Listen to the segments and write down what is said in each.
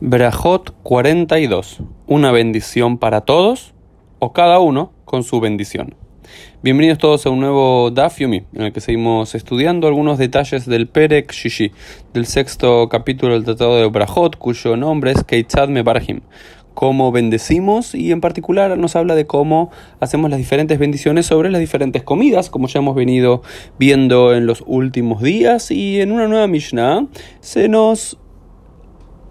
Brajot 42. Una bendición para todos o cada uno con su bendición. Bienvenidos todos a un nuevo Daf Yomi, en el que seguimos estudiando algunos detalles del Perek Shishi, del sexto capítulo del Tratado de Brajot, cuyo nombre es Keitzad Mebarhim. Cómo bendecimos y en particular nos habla de cómo hacemos las diferentes bendiciones sobre las diferentes comidas, como ya hemos venido viendo en los últimos días. Y en una nueva Mishnah se nos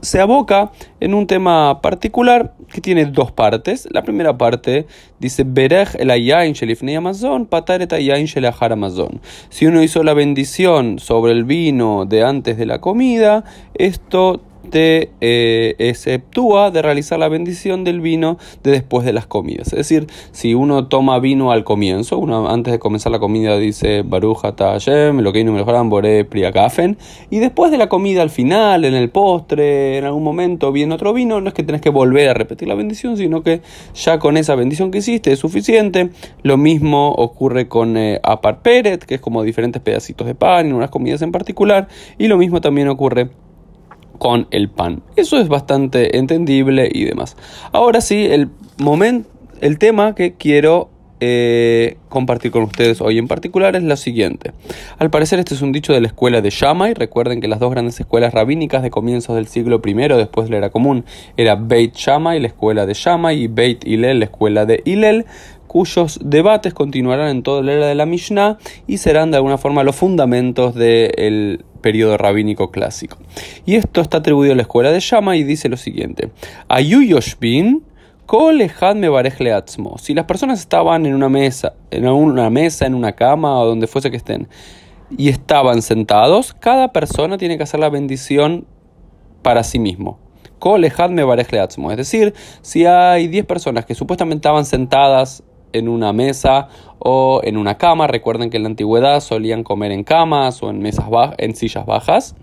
se aboca en un tema particular que tiene dos partes. La primera parte dice Berej el ayain shelifnei Amazon, pataret ayain shelachar Amazon. Si uno hizo la bendición sobre el vino de antes de la comida, esto eh, exceptúa de realizar la bendición del vino de después de las comidas. Es decir, si uno toma vino al comienzo, uno antes de comenzar la comida dice Baruch Hashem, lo que mejoran Boré y después de la comida al final, en el postre, en algún momento viene otro vino, no es que tenés que volver a repetir la bendición, sino que ya con esa bendición que hiciste es suficiente. Lo mismo ocurre con eh, Apar Peret, que es como diferentes pedacitos de pan en unas comidas en particular, y lo mismo también ocurre con el pan. Eso es bastante entendible y demás. Ahora sí, el momento, el tema que quiero eh, compartir con ustedes hoy en particular es lo siguiente. Al parecer este es un dicho de la escuela de Shammai. Recuerden que las dos grandes escuelas rabínicas de comienzos del siglo I, después de la era común, era Beit Shammai, la escuela de Shammai, y Beit Hillel, la escuela de Hillel cuyos debates continuarán en toda la era de la Mishnah y serán de alguna forma los fundamentos del periodo rabínico clásico. Y esto está atribuido a la escuela de Shama y dice lo siguiente: Ayuyoshbin. Si las personas estaban en una mesa, en una mesa, en una cama o donde fuese que estén, y estaban sentados, cada persona tiene que hacer la bendición para sí mismo. Es decir, si hay 10 personas que supuestamente estaban sentadas en una mesa o en una cama. Recuerden que en la antigüedad solían comer en camas o en, mesas en sillas bajas.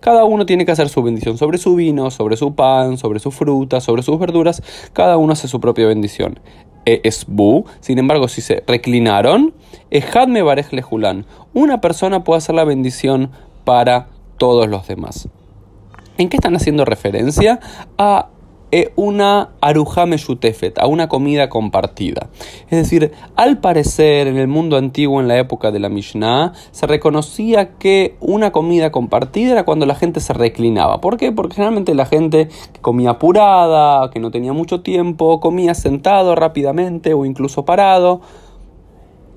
Cada uno tiene que hacer su bendición sobre su vino, sobre su pan, sobre su fruta, sobre sus verduras. Cada uno hace su propia bendición. E es bu. Sin embargo, si se reclinaron, ejadme barej lejulán. Una persona puede hacer la bendición para todos los demás. ¿En qué están haciendo referencia? A una arujame yutefet, a una comida compartida. Es decir, al parecer en el mundo antiguo, en la época de la Mishnah, se reconocía que una comida compartida era cuando la gente se reclinaba. ¿Por qué? Porque generalmente la gente comía apurada, que no tenía mucho tiempo, comía sentado rápidamente o incluso parado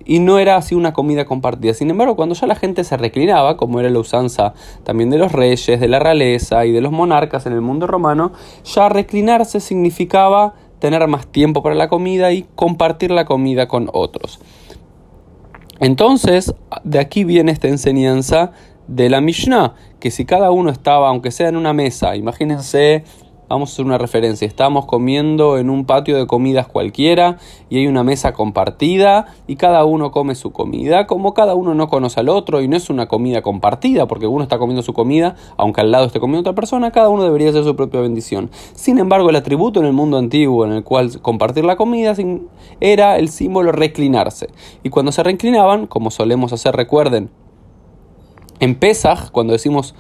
y no era así una comida compartida. Sin embargo, cuando ya la gente se reclinaba, como era la usanza también de los reyes, de la realeza y de los monarcas en el mundo romano, ya reclinarse significaba tener más tiempo para la comida y compartir la comida con otros. Entonces, de aquí viene esta enseñanza de la Mishnah, que si cada uno estaba, aunque sea en una mesa, imagínense Vamos a hacer una referencia. Estamos comiendo en un patio de comidas cualquiera y hay una mesa compartida y cada uno come su comida. Como cada uno no conoce al otro y no es una comida compartida porque uno está comiendo su comida, aunque al lado esté comiendo otra persona, cada uno debería hacer su propia bendición. Sin embargo, el atributo en el mundo antiguo en el cual compartir la comida era el símbolo reclinarse. Y cuando se reclinaban, como solemos hacer, recuerden, en Pesach, cuando decimos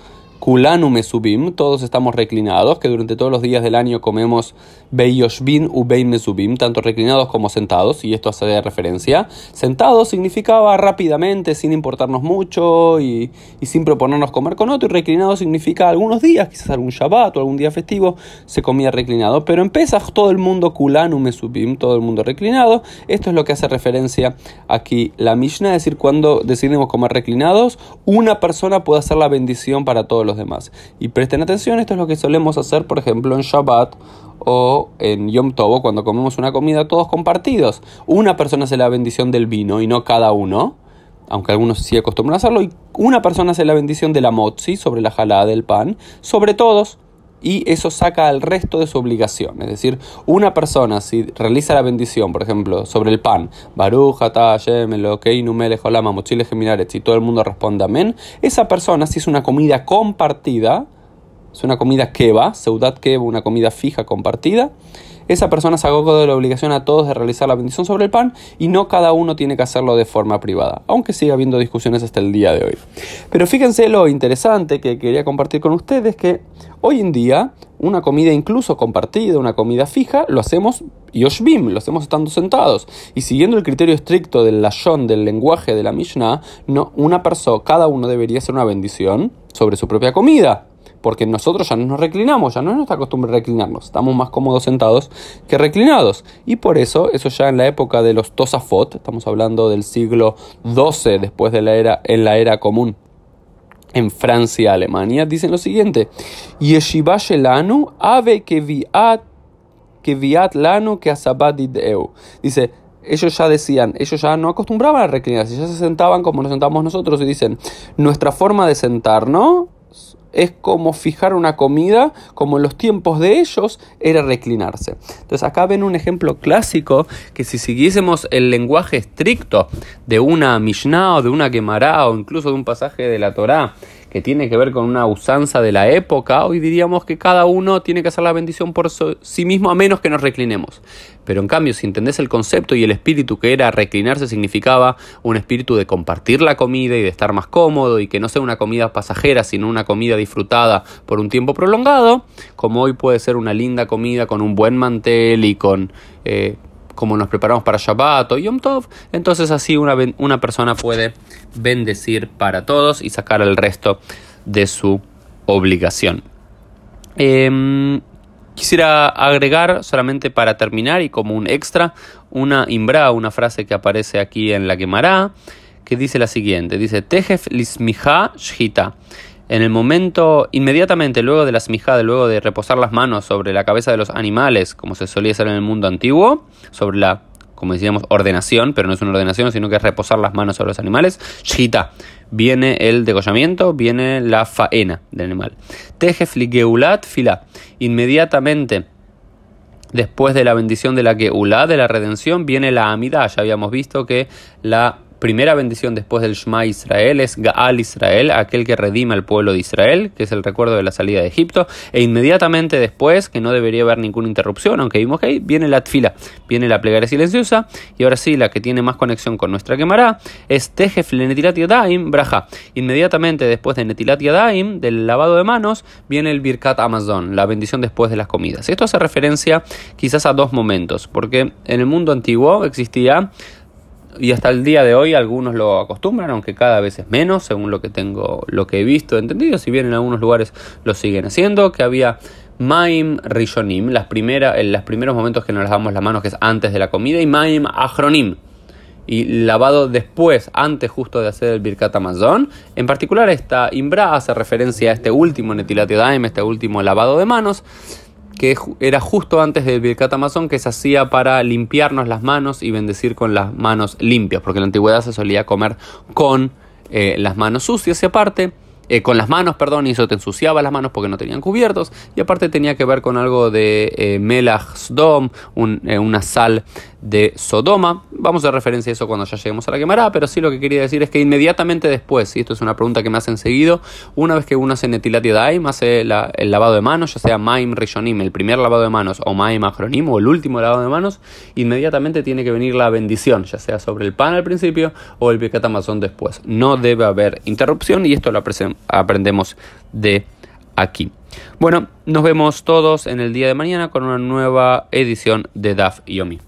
Kulanu Mesubim, todos estamos reclinados, que durante todos los días del año comemos Beyoshbin u Bein Mesubim, tanto reclinados como sentados, y esto hace referencia. Sentados significaba rápidamente, sin importarnos mucho y, sin proponernos comer con otro, y reclinado significa algunos días, quizás algún Shabbat o algún día festivo, se comía reclinado. Pero en todo el mundo Kulanu Mesubim, todo el mundo reclinado. Esto es lo que hace referencia aquí la Mishnah, es decir, cuando decidimos comer reclinados, una persona puede hacer la bendición para todos los demás. Y presten atención, esto es lo que solemos hacer, por ejemplo, en Shabbat o en Yom Tov, cuando comemos una comida todos compartidos. Una persona hace la bendición del vino y no cada uno, aunque algunos sí acostumbran a hacerlo, y una persona hace la bendición de la motzi sobre la jalada del pan, sobre todos, y eso saca al resto de su obligación. Es decir, una persona si realiza la bendición, por ejemplo, sobre el pan, Baruch, y todo el mundo responde amén, esa persona si es una comida compartida, es una comida keva, seudat keva, una comida fija compartida, esa persona se hago de la obligación a todos de realizar la bendición sobre el pan y no cada uno tiene que hacerlo de forma privada, aunque siga habiendo discusiones hasta el día de hoy. Pero fíjense lo interesante que quería compartir con ustedes, que hoy en día una comida incluso compartida, una comida fija, lo hacemos yoshbim, lo hacemos estando sentados. Y siguiendo el criterio estricto del lashon, del lenguaje de la Mishnah, no, una persona, cada uno debería hacer una bendición sobre su propia comida porque nosotros ya no nos reclinamos, ya no es nuestra costumbre reclinarnos, estamos más cómodos sentados que reclinados. Y por eso, eso ya en la época de los Tosafot, estamos hablando del siglo XII después de la era, en la era común en Francia, Alemania, dicen lo siguiente: Yeshiva shelanu ave keviat keviat lanu que Dice, ellos ya decían, ellos ya no acostumbraban a reclinarse, ya se sentaban como nos sentamos nosotros y dicen, nuestra forma de sentarnos es como fijar una comida, como en los tiempos de ellos era reclinarse. Entonces acá ven un ejemplo clásico que si siguiésemos el lenguaje estricto de una Mishnah o de una Gemara o incluso de un pasaje de la Torá, que tiene que ver con una usanza de la época, hoy diríamos que cada uno tiene que hacer la bendición por sí mismo a menos que nos reclinemos. Pero en cambio, si entendés el concepto y el espíritu que era reclinarse significaba un espíritu de compartir la comida y de estar más cómodo y que no sea una comida pasajera, sino una comida disfrutada por un tiempo prolongado, como hoy puede ser una linda comida con un buen mantel y con... Eh, como nos preparamos para Shabbat o Yom Tov, entonces así una, una persona puede bendecir para todos y sacar el resto de su obligación. Em, quisiera agregar solamente para terminar y como un extra una imbra, una frase que aparece aquí en la Gemara, que dice la siguiente, dice Tejef lismiha shita en el momento, inmediatamente luego de la smijada, luego de reposar las manos sobre la cabeza de los animales, como se solía hacer en el mundo antiguo, sobre la, como decíamos, ordenación, pero no es una ordenación, sino que es reposar las manos sobre los animales, shita, viene el degollamiento, viene la faena del animal. Tejefligeulat fila, inmediatamente después de la bendición de la Geulat, de la redención, viene la amida. Ya habíamos visto que la primera bendición después del Shema Israel es Gaal Israel, aquel que redima al pueblo de Israel, que es el recuerdo de la salida de Egipto, e inmediatamente después, que no debería haber ninguna interrupción, aunque vimos que ahí viene la tfila, viene la plegaria silenciosa, y ahora sí, la que tiene más conexión con nuestra quemará es Tejef Netilat Yadaim Braja. Inmediatamente después de Netilat Yadaim, del lavado de manos, viene el Birkat Amazon, la bendición después de las comidas. Esto hace referencia quizás a dos momentos, porque en el mundo antiguo existía y hasta el día de hoy algunos lo acostumbran, aunque cada vez es menos, según lo que tengo, lo que he visto, entendido, si bien en algunos lugares lo siguen haciendo, que había Maim Rishonim, las primera, en los primeros momentos que nos lavamos las manos, que es antes de la comida, y Maim Achronim, y lavado después, antes justo de hacer el Birkat Amazon. En particular, esta Imbra hace referencia a este último Netilat Daim, este último lavado de manos, que era justo antes del Birkat que se hacía para limpiarnos las manos y bendecir con las manos limpias, porque en la antigüedad se solía comer con eh, las manos sucias. Y aparte eh, con las manos, perdón, y eso te ensuciaba las manos porque no tenían cubiertos, y aparte tenía que ver con algo de eh, melach sdom, eh, una sal de Sodoma. Vamos a referencia a eso cuando ya lleguemos a la quemará, pero sí lo que quería decir es que inmediatamente después, y esto es una pregunta que me hacen seguido, una vez que uno hace netilat yadaim, hace el lavado de manos, ya sea maim rishonim, el primer lavado de manos, o maim achronim, o el último lavado de manos, inmediatamente tiene que venir la bendición, ya sea sobre el pan al principio o el birkat después. No debe haber interrupción y esto lo aprendemos de aquí. Bueno, nos vemos todos en el día de mañana con una nueva edición de DAF Yomi.